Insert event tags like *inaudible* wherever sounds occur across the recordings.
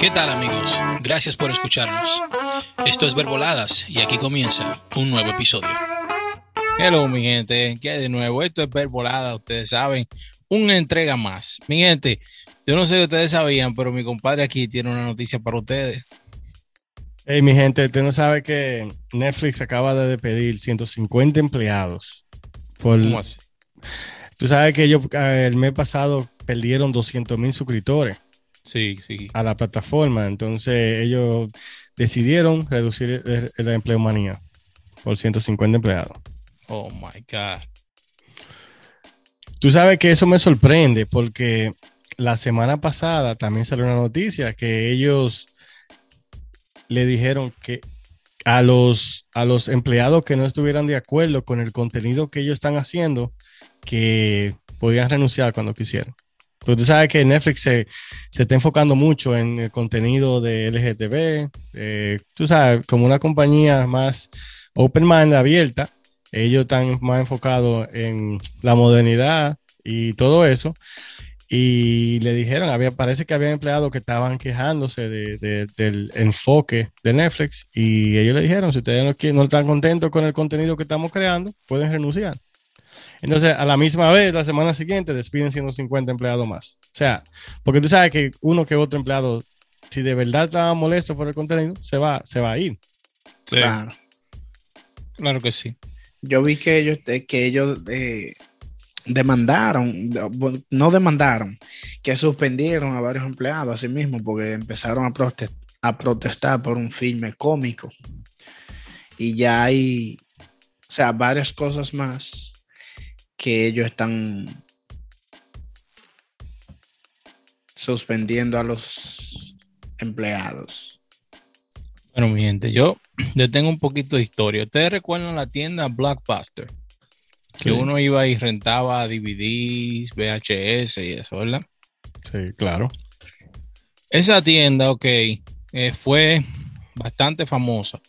¿Qué tal amigos? Gracias por escucharnos. Esto es Verboladas y aquí comienza un nuevo episodio. Hello mi gente, ¿qué hay de nuevo? Esto es Verboladas, ustedes saben, una entrega más. Mi gente, yo no sé si ustedes sabían, pero mi compadre aquí tiene una noticia para ustedes. Hey mi gente, usted no sabe que Netflix acaba de despedir 150 empleados. Por... ¿Cómo así? Tú sabes que ellos eh, el mes pasado perdieron 200 mil suscriptores Sí, sí. a la plataforma. Entonces ellos decidieron reducir el- la empleomanía por 150 empleados. Oh my God. Tú sabes que eso me sorprende porque la semana pasada también salió una noticia que ellos le dijeron que a los, a los empleados que no estuvieran de acuerdo con el contenido que ellos están haciendo, que podían renunciar cuando quisieran. Pero tú sabes que Netflix se, se está enfocando mucho en el contenido de LGTB. eh, tú sabes, como una compañía más open mind, abierta, ellos están más enfocados en la modernidad y todo eso. Y le dijeron, había, parece que había empleados que estaban quejándose de- de- del enfoque de Netflix y ellos le dijeron, si ustedes no están contentos con el contenido que estamos creando, pueden renunciar. Entonces, a la misma vez, la semana siguiente, despiden 150 empleados más. O sea, porque tú sabes que uno que otro empleado, si de verdad estaba molesto por el contenido, se va, se va a ir. Sí, Claro. claro que sí. Yo vi que ellos, eh, que ellos eh, demandaron, de- no demandaron, que suspendieron a varios empleados así mismo porque empezaron a, prote- a protestar por un filme cómico. Y ya hay, o sea, varias cosas más que ellos están suspendiendo a los empleados. Bueno, mi gente, yo *clears throat* le tengo un poquito de historia. ¿Ustedes recuerdan la tienda Blockbuster? Que Sí. uno iba y rentaba DVDs, VHS y eso, ¿verdad? Sí, claro. Esa tienda, ok, eh, fue bastante famosa.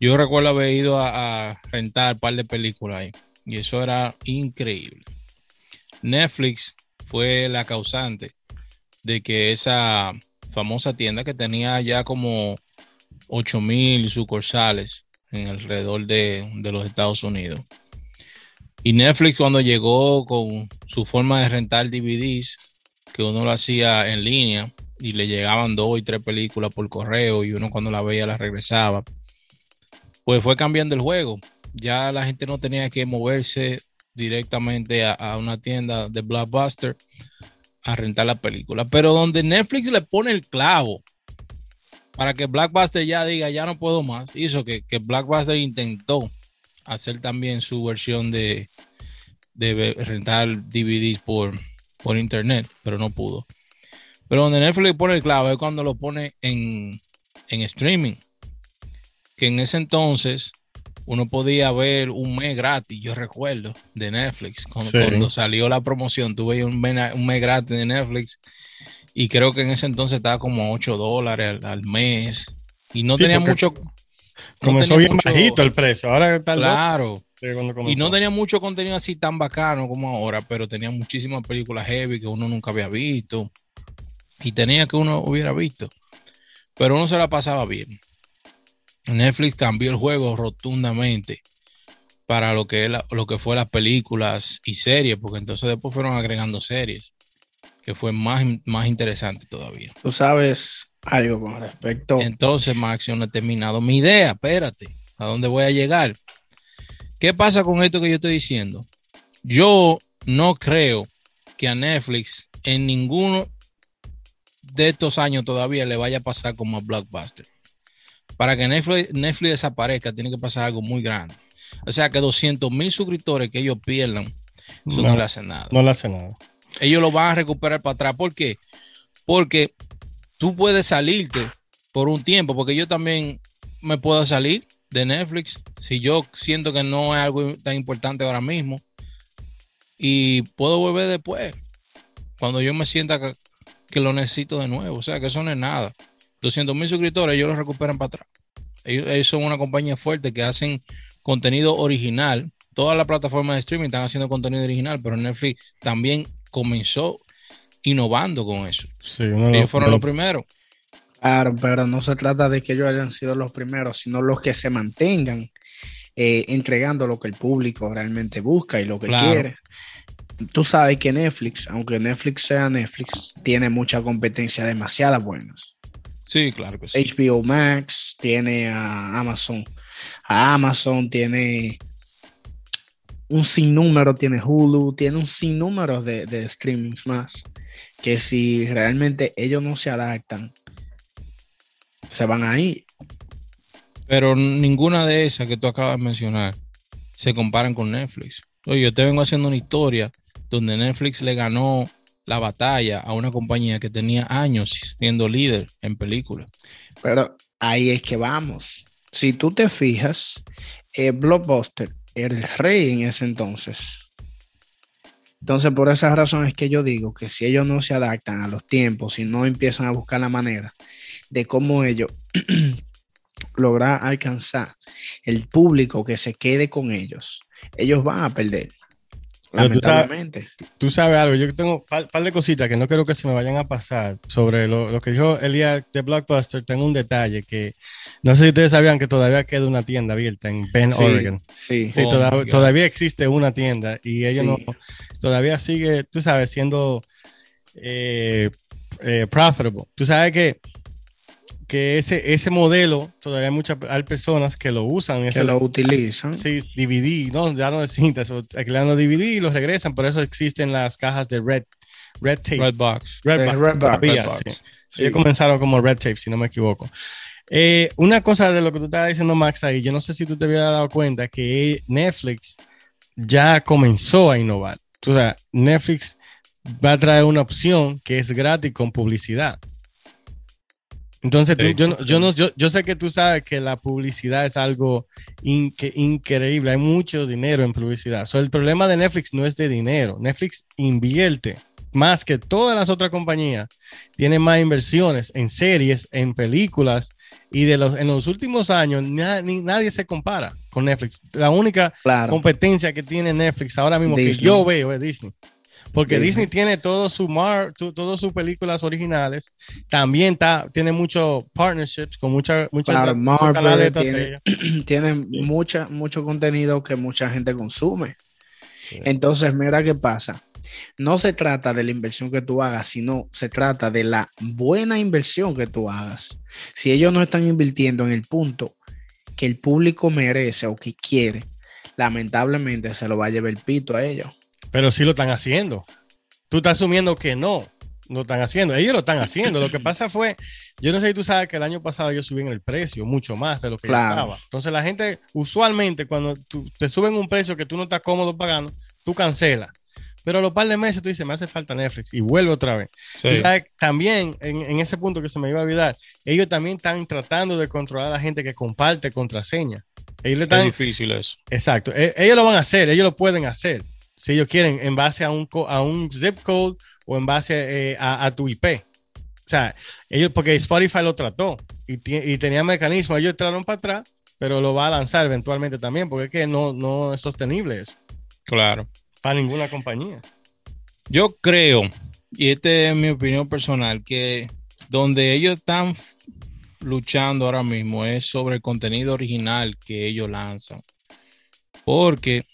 Yo recuerdo haber ido a, a rentar un par de películas ahí y eso era increíble. Netflix fue la causante de que esa famosa tienda que tenía ya como 8000 sucursales en alrededor de, de los Estados Unidos. Y Netflix cuando llegó con su forma de rentar DVDs, que uno lo hacía en línea y le llegaban dos y tres películas por correo y uno cuando la veía la regresaba, pues fue cambiando el juego. Ya la gente no tenía que moverse directamente a, una tienda de Blockbuster a rentar la película. Pero donde Netflix le pone el clavo para que Blockbuster ya diga, ya no puedo más, hizo que, que Blockbuster intentó hacer también su versión de, de rentar DVDs por, por internet, pero no pudo. Pero donde Netflix pone el clavo es cuando lo pone en, en streaming. Que en ese entonces uno podía ver un mes gratis, yo recuerdo, de Netflix. Cuando, Sí. cuando salió la promoción, tuve un mes, un mes gratis de Netflix. Y creo que en ese entonces estaba como a 8 dólares al, al mes. Y no Sí, tenía mucho. no Comenzó tenía bien mucho- bajito el precio. Ahora está Claro. Y no tenía mucho contenido así tan bacano como ahora, pero tenía muchísimas películas heavy que uno nunca había visto y tenía que uno hubiera visto. Pero uno se la pasaba bien. Netflix cambió el juego rotundamente para lo que, la- lo que fue las películas y series, porque entonces después fueron agregando series, que fue más, más interesante todavía. Tú sabes algo con respecto. Entonces, Max, yo no he terminado mi idea. Espérate, ¿a dónde voy a llegar? ¿Qué pasa con esto que yo estoy diciendo? Yo no creo que a Netflix en ninguno de estos años todavía le vaya a pasar como a Blockbuster. Para que Netflix, Netflix desaparezca, tiene que pasar algo muy grande. O sea que 200 mil suscriptores que ellos pierdan, eso no, No. le hace nada No le hace nada. ellos lo van a recuperar para atrás. ¿Por qué? Porque tú puedes salirte por un tiempo, porque yo también me puedo salir de Netflix si yo siento que no es algo tan importante ahora mismo y puedo volver después, cuando yo me sienta que, que lo necesito de nuevo. O sea, que eso no es nada. 200 mil suscriptores, ellos lo recuperan para atrás. Ellos, ellos son una compañía fuerte que hacen contenido original. Todas las plataformas de streaming están haciendo contenido original, pero Netflix también comenzó innovando con eso. Sí, Ellos los- fueron los los- primeros. Claro, pero no se trata de que ellos hayan sido los primeros, sino los que se mantengan eh, entregando lo que el público realmente busca y lo que Claro. quiere. Tú sabes que Netflix, aunque Netflix sea Netflix, tiene mucha competencia, demasiadas buenas. Sí, claro que sí. HBO Max tiene a Amazon, a Amazon tiene un sinnúmero, tiene Hulu, tiene un sinnúmero de, de streamings más, que si realmente ellos no se adaptan, se van a ir. Pero ninguna de esas que tú acabas de mencionar se comparan con Netflix. Oye, yo te vengo haciendo una historia donde Netflix le ganó la batalla a una compañía que tenía años siendo líder en películas. Pero ahí es que vamos. Si tú te fijas, eh, Blockbuster era el rey en ese entonces. Entonces, por esa razón es que yo digo que si ellos no se adaptan a los tiempos, si no empiezan a buscar la manera de cómo ellos *clears throat* lograr alcanzar el público que se quede con ellos, ellos van a perder. Pero tú estás- Lamentablemente. Tú sabes algo, yo tengo un par, par de cositas que no quiero que se me vayan a pasar sobre lo, lo que dijo Elías de Blockbuster. Tengo un detalle que no sé si ustedes sabían que todavía queda una tienda abierta en Bend, Sí, Oregon. sí. Sí, Oh toda- todavía existe una tienda y ella Sí. no todavía sigue, tú sabes, siendo eh, eh, profitable. Tú sabes que, que ese, ese modelo todavía hay muchas hay personas que lo usan. que ese- lo utilizan. Sí, DVD, no, ya no es cintas, o alquilan los DVD y los regresan, por eso existen las cajas de Red, red Tape. Redbox. Redbox, Eh, Redbox, todavía, Redbox. sí. Sí. Ellos comenzaron como Red Tape, si no me equivoco. Eh, una cosa de lo que tú estabas diciendo, Max, ahí, yo no sé si tú te habías dado cuenta que Netflix ya comenzó a innovar. O sea, Netflix va a traer una opción que es gratis con publicidad. Entonces, tú- Sí. yo, no- yo, no- yo, yo sé que tú sabes que la publicidad es algo increíble. Hay mucho dinero en publicidad. So, el problema de Netflix no es de dinero. Netflix invierte más que todas las otras compañías. Tiene más inversiones en series, en películas. Y de los, en los últimos años na- ni- nadie se compara con Netflix. La única Claro. competencia que tiene Netflix ahora mismo que yo veo es Disney. Porque Disney. Disney, tiene todo su mar, todas sus películas originales. También está, tiene muchos partnerships con muchas muchas Claro, muchos Marvel canales tiene- *clears throat* tienen mucha, mucho contenido que mucha gente consume. Sí. Entonces, mira qué pasa. No se trata de la inversión que tú hagas, sino se trata de la buena inversión que tú hagas. Si ellos no están invirtiendo en el punto que el público merece o que quiere, lamentablemente se lo va a llevar el pito a ellos. Pero sí lo están haciendo. Tú estás asumiendo que no lo están haciendo. Ellos lo están haciendo. Lo que *laughs* pasa fue, yo no sé si tú sabes que el año pasado ellos subieron el precio mucho más de lo que Claro. estaba. Entonces la gente, usualmente, cuando tú- te suben un precio que tú no estás cómodo pagando, tú cancelas. Pero a los par de meses tú dices, me hace falta Netflix y vuelve otra vez. Sí. Tú sabes, también en, en ese punto que se me iba a olvidar, ellos también están tratando de controlar a la gente que comparte contraseña. Ellos le Es difícil eso. exacto, e- ellos lo van a hacer, ellos lo pueden hacer, si ellos quieren, en base a un, co- a un zip code o en base eh, a, a tu IP. O sea, ellos, porque Spotify lo trató y, y tenía mecanismos, ellos entraron para atrás, pero lo va a lanzar eventualmente también, porque es que no, no es sostenible eso Claro. para ninguna compañía. Yo creo, y esta es mi opinión personal, que donde ellos están luchando ahora mismo es sobre el contenido original que ellos lanzan. Porque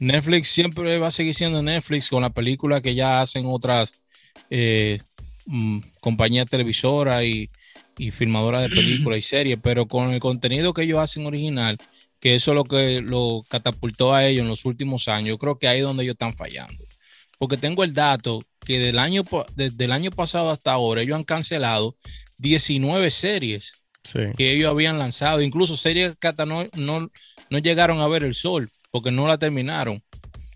Netflix siempre va a seguir siendo Netflix con la película que ya hacen otras eh, mm, compañías televisoras y, y filmadoras de películas y series, pero con el contenido que ellos hacen original, que eso es lo que lo catapultó a ellos en los últimos años, yo creo que ahí es donde ellos están fallando porque tengo el dato que del año, desde el año pasado hasta ahora ellos han cancelado 19 series Sí. que ellos habían lanzado, incluso series que hasta no, no, no llegaron a ver el sol porque no la terminaron.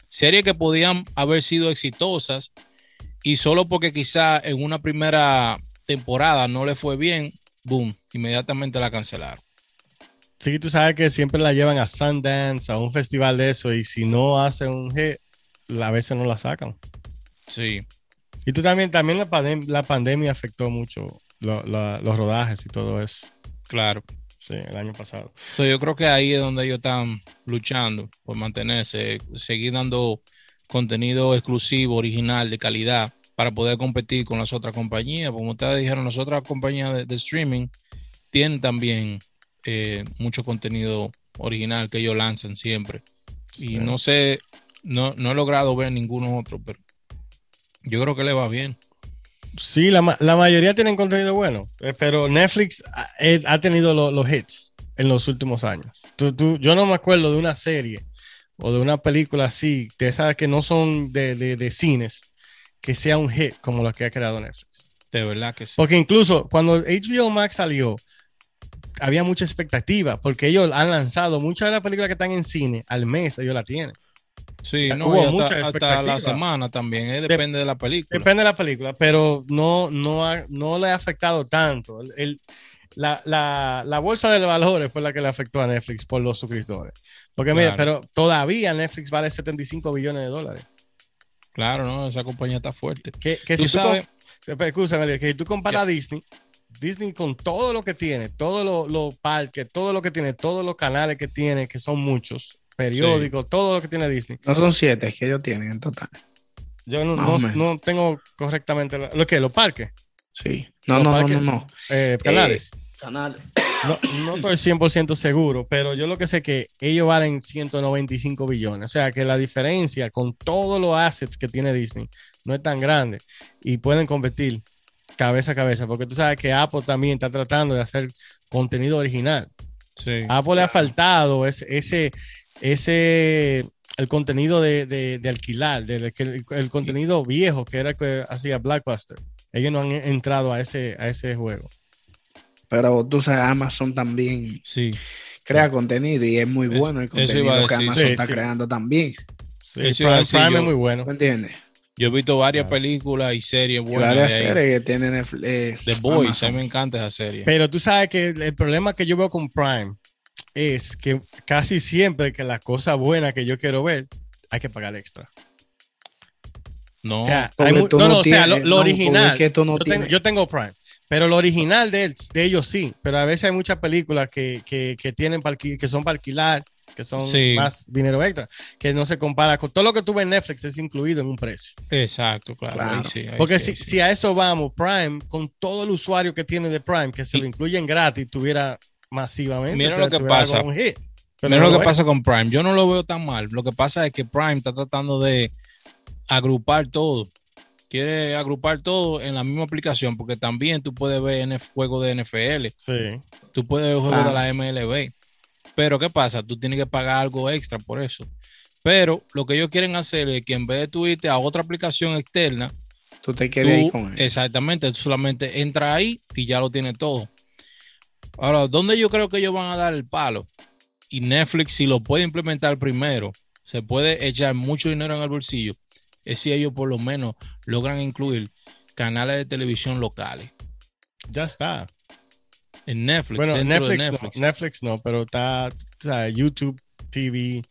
Series que podían haber sido exitosas y solo porque quizá en una primera temporada no le fue bien, boom, inmediatamente la cancelaron. Sí, tú sabes que siempre la llevan a Sundance, a un festival de eso, y si no hacen un hit, a veces no la sacan. Sí, Y tú también, también la, pandem- la pandemia afectó mucho lo- la- los rodajes y todo eso. claro. Sí, el año pasado. So, yo creo que ahí es donde ellos están luchando por mantenerse, seguir dando contenido exclusivo, original, de calidad para poder competir con las otras compañías. Como ustedes dijeron, las otras compañías de, de streaming tienen también eh, mucho contenido original que ellos lanzan siempre. Y no sé, no, no he logrado ver ninguno otro, pero yo creo que le va bien. Sí, la, la mayoría tienen contenido bueno, eh, pero Netflix ha, eh, ha tenido lo- los hits en los últimos años. Tú- tú- yo no me acuerdo de una serie o de una película así, de esas que no son de, de- de cines, que sea un hit como la que ha creado Netflix. De verdad que sí. Porque incluso cuando HBO Max salió, había mucha expectativa, porque ellos han lanzado muchas de las películas que están en cine al mes, ellos la tienen. Sí, no, hubo y mucha hasta, la semana también, eh, depende de la película. Depende de la película, pero no, no, ha- no le ha afectado tanto. El- el- la, la- la bolsa de valores fue la que le afectó a Netflix por los suscriptores. Porque mira, Claro. pero todavía Netflix vale 75 billones de dólares. Claro, no, esa compañía está fuerte. Que, que Tú si tú sabes- com- escúchame, que si tú comparas a Disney, Disney con todo lo que tiene, todos los los parques, todo lo que tiene, todos los canales que tiene, que son muchos, periódicos, todo lo que tiene Disney. No son siete que ellos tienen en total. Yo no, no- tengo correctamente la- lo que, los parques, Sí. No, Los no, no, parques- no, no. eh, canales. Canales. No, no *clears throat* estoy 100% seguro, pero yo lo que sé que ellos valen 195 billones. O sea que la diferencia con todos los assets que tiene Disney no es tan grande y pueden competir cabeza a cabeza, porque tú sabes que Apple también está tratando de hacer contenido original. Sí. Apple le ha faltado ese, ese, ese el contenido de, de- de alquilar, el, el contenido viejo que era el que hacía Blackbuster. Ellos no han entrado a ese, a ese juego. Pero tú sabes, Amazon también Sí. crea contenido y es muy bueno el eso iba a contenido que. Amazon Sí, está creando también. Sí, Prime, decir Prime yo. es muy bueno. ¿Me entiendes? Yo he visto varias Claro. películas y series Y buenas. varias de series que tienen eh, The Boys, a mí me encanta esa serie. Pero tú sabes que el problema que yo veo con Prime es que casi siempre que la cosa buena que yo quiero ver, hay que pagar extra. No, O sea, hay no, no no, o sea, lo, no, original. es que tú no yo, tengo, tienes- yo tengo Prime, pero lo original de, él- de ellos sí. Pero a veces hay muchas películas que, que, que tienen que son para alquilar, que son Sí. más dinero extra, que no se compara con todo lo que tú ves en Netflix es incluido en un precio. exacto, claro. Claro. ahí sí, ahí Porque sí, si, si a eso vamos, Prime, con todo el usuario que tiene de Prime, que se Y- lo incluyen gratis, tuviera masivamente. Mira o sea, lo que pasa. Mira no lo que es. pasa con Prime. Yo no lo veo tan mal. Lo que pasa es que Prime está tratando de agrupar todo. Quiere agrupar todo en la misma aplicación porque también tú puedes ver juegos de NFL, Sí. tú puedes ver juegos Ah. de la MLB. Pero ¿qué pasa? Tú tienes que pagar algo extra por eso. Pero lo que ellos quieren hacer es que en vez de tú irte a otra aplicación externa, Tú te quedes ahí tú, con él. exactamente, tú solamente entras ahí y ya lo tienes todo. Ahora, ¿dónde yo creo que ellos van a dar el palo? Y Netflix, si lo puede implementar primero, se puede echar mucho dinero en el bolsillo, es si ellos por lo menos logran incluir canales de televisión locales Ya está. en Netflix. Bueno, Netflix, Netflix. No, Netflix no, pero está YouTube TV,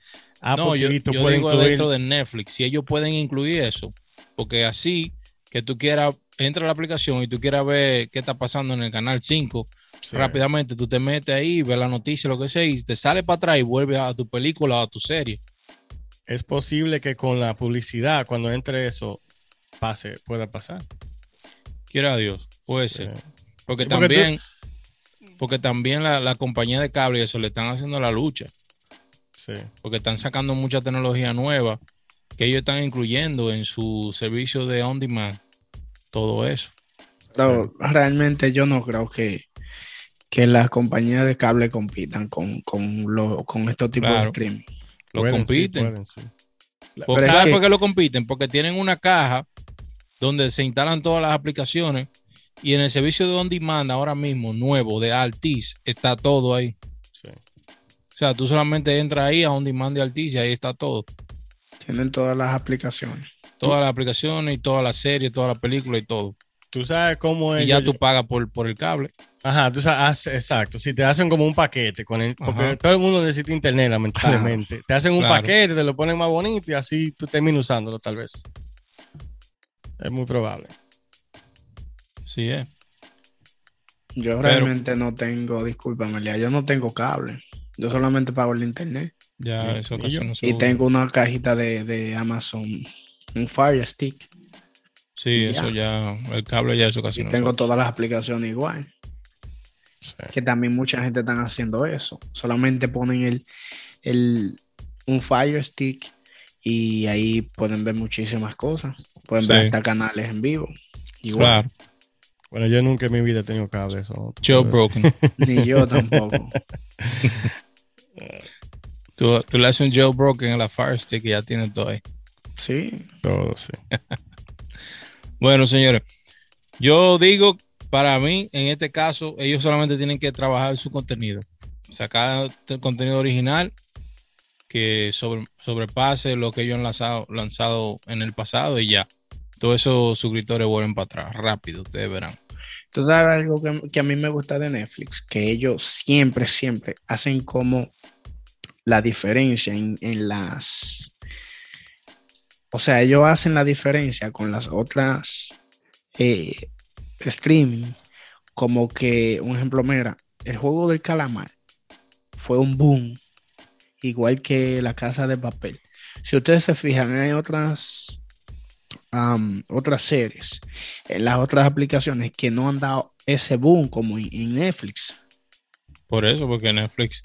Apple No, yo, TV, yo digo incluir. dentro de Netflix, si ellos pueden incluir eso, porque así que tú quieras, entra a la aplicación y tú quieras ver qué está pasando en el canal 5, Sí. rápidamente tú te metes ahí, ves la noticia, lo que sea, y te sale para atrás y vuelves a tu película o a tu serie. Es posible que con la publicidad, cuando entre eso, pase, pueda pasar. Quiera Dios, puede ser. Sí. Porque Sí, porque tú- también, porque también la, la compañía de cable y eso le están haciendo la lucha, Sí. porque están sacando mucha tecnología nueva que ellos están incluyendo en su servicio de on demand, todo eso. Pero realmente yo no creo que, que las compañías de cable compitan con, con, lo- con estos tipos Claro. de crimen. Lo Pueden, sí, compiten. pueden, sí. Es ¿Sabes que- por qué lo compiten? Porque tienen una caja donde se instalan todas las aplicaciones y en el servicio de on demand ahora mismo nuevo de Altis está todo ahí. Sí. O sea, tú solamente entras ahí a on demand de Altis y ahí está todo. Tienen todas las aplicaciones. Todas las aplicaciones y todas las series, todas las películas y todo. Tú sabes cómo es. Y ya tú pagas por, por el cable. Ajá, tú sabes, ah, exacto. Si te hacen como un paquete con el, porque Ajá. todo el mundo necesita internet, lamentablemente. Te hacen un Claro. paquete, te lo ponen más bonito y así tú terminas usándolo, tal vez. Es muy probable. Sí, es. Yo Pero- realmente no tengo, discúlpame, Lea, yo no tengo cable. Yo solamente pago el internet. Ya Sí, eso y casi yo- no se Y tengo una cajita de, de Amazon, un Fire Stick. Sí, Y eso ya, el cable ya eso casi Y no tengo usa. todas las aplicaciones igual. Sí. Que también mucha gente están haciendo eso. Solamente ponen el, el un Fire Stick y ahí pueden ver muchísimas cosas. Pueden ver hasta canales en vivo. Igual. Claro, Bueno, yo nunca en mi vida he tenido cable. Eso, decir. Broken. *laughs* Ni yo tampoco. *laughs* tú, tú le haces un Joe Broken a la Fire Stick y ya tiene todo ahí. Sí. Todo, sí. *laughs* Bueno, señores, yo digo, para mí, en este caso, ellos solamente tienen que trabajar su contenido, sacar contenido original que sobre- sobrepase lo que ellos han lanzado, lanzado en el pasado y ya. Todos esos suscriptores vuelven para atrás, rápido, ustedes verán. Tú sabes algo que, a mí me gusta de Netflix, que ellos siempre, siempre hacen como la diferencia en, en las... O sea, ellos hacen la diferencia con las otras eh, streaming, como que, un ejemplo, mira, el juego del calamar fue un boom, igual que la casa de papel. Si ustedes se fijan, hay otras, otras series en las otras aplicaciones que no han dado ese boom como en, Netflix. Por eso, porque Netflix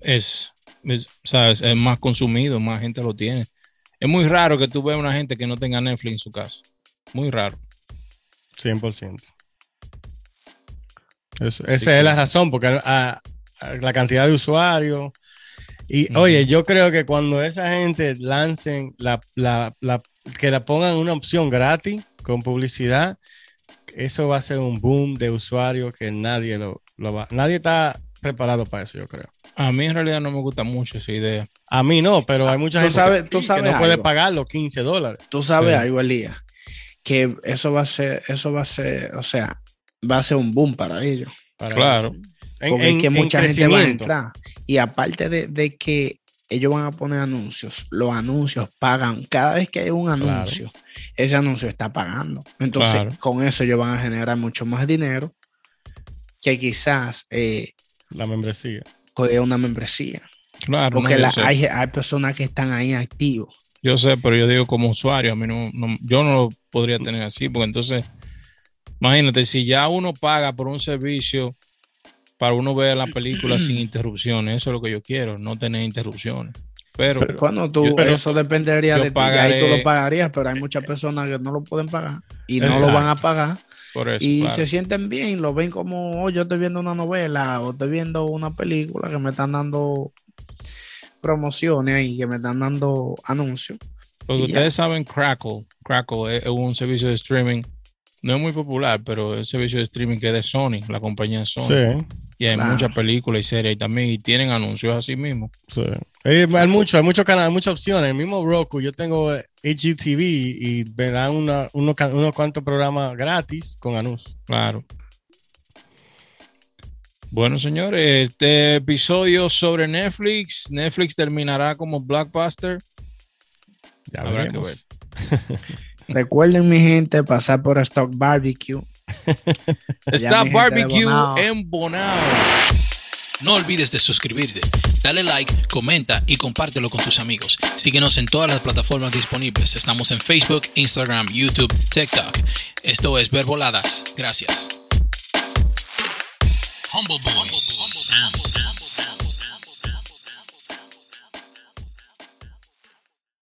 es, es más consumido, más gente lo tiene. Es muy raro que tú veas una gente que no tenga Netflix en su casa. Muy raro. 100%. Eso- esa que- es la razón, porque a- a la cantidad de usuarios. Y oye, yo creo que cuando esa gente lancen la, la- la- que la pongan una opción gratis con publicidad, eso va a ser un boom de usuarios que nadie lo, lo va. Nadie está preparado para eso, yo creo. A mí en realidad no me gusta mucho esa idea. A mí no, pero hay mucha Tú gente sabes- que, tú que sabes no puede pagar los 15 dólares. Tú sabes Sí. algo, Elías, que eso va a ser, eso va a ser, o sea, va a ser un boom para ellos. para- Claro. En, Porque es en- que en mucha gente va a entrar. Y aparte de, de que ellos van a poner anuncios, los anuncios pagan. Cada vez que hay un Claro. anuncio, ese anuncio está pagando. Entonces, Claro. con eso ellos van a generar mucho más dinero que quizás eh, La membresía. coger una membresía. Claro, Porque la- hay, hay personas que están ahí activos. Yo sé, pero yo digo como usuario, a mí no, no- yo no lo podría tener así, porque entonces, imagínate, si ya uno paga por un servicio para uno ver la película sin *clears throat* interrupciones, eso es lo que yo quiero, no tener interrupciones. Pero, Bueno, tú, yo- pero eso dependería de ti. Ahí tú lo pagarías, pero hay muchas personas que no lo pueden pagar y no lo van a pagar. por eso, y claro. se sienten bien, lo ven como, oh, yo estoy viendo una novela o estoy viendo una película que me están dando promociones ahí, que me están dando anuncios. Porque y ya. ustedes saben Crackle, Crackle es, un servicio de streaming, no es muy popular, pero es un servicio de streaming que es de Sony, la compañía Sony. Sí. Y hay Claro. muchas películas y series y también, y tienen anuncios así mismo. Sí. Eh, hay mucho, hay muchos canales, muchas opciones. El mismo Roku, yo tengo eh, HGTV y me dan una, unos, unos cuantos programas gratis con anuncios. Claro. Bueno, señores, este episodio sobre Netflix. Netflix terminará como blockbuster. Ya Habrá que veremos. *laughs* Recuerden, mi gente, pasar por Stock Barbecue. *laughs* De Barbecue Bonao. en Bonao. No olvides de suscribirte, dale like, comenta y compártelo con tus amigos. Síguenos en todas las plataformas disponibles. Estamos en Facebook, Instagram, YouTube, TikTok. Esto es Verboladas. Gracias. Humble Boys. Humble Boys.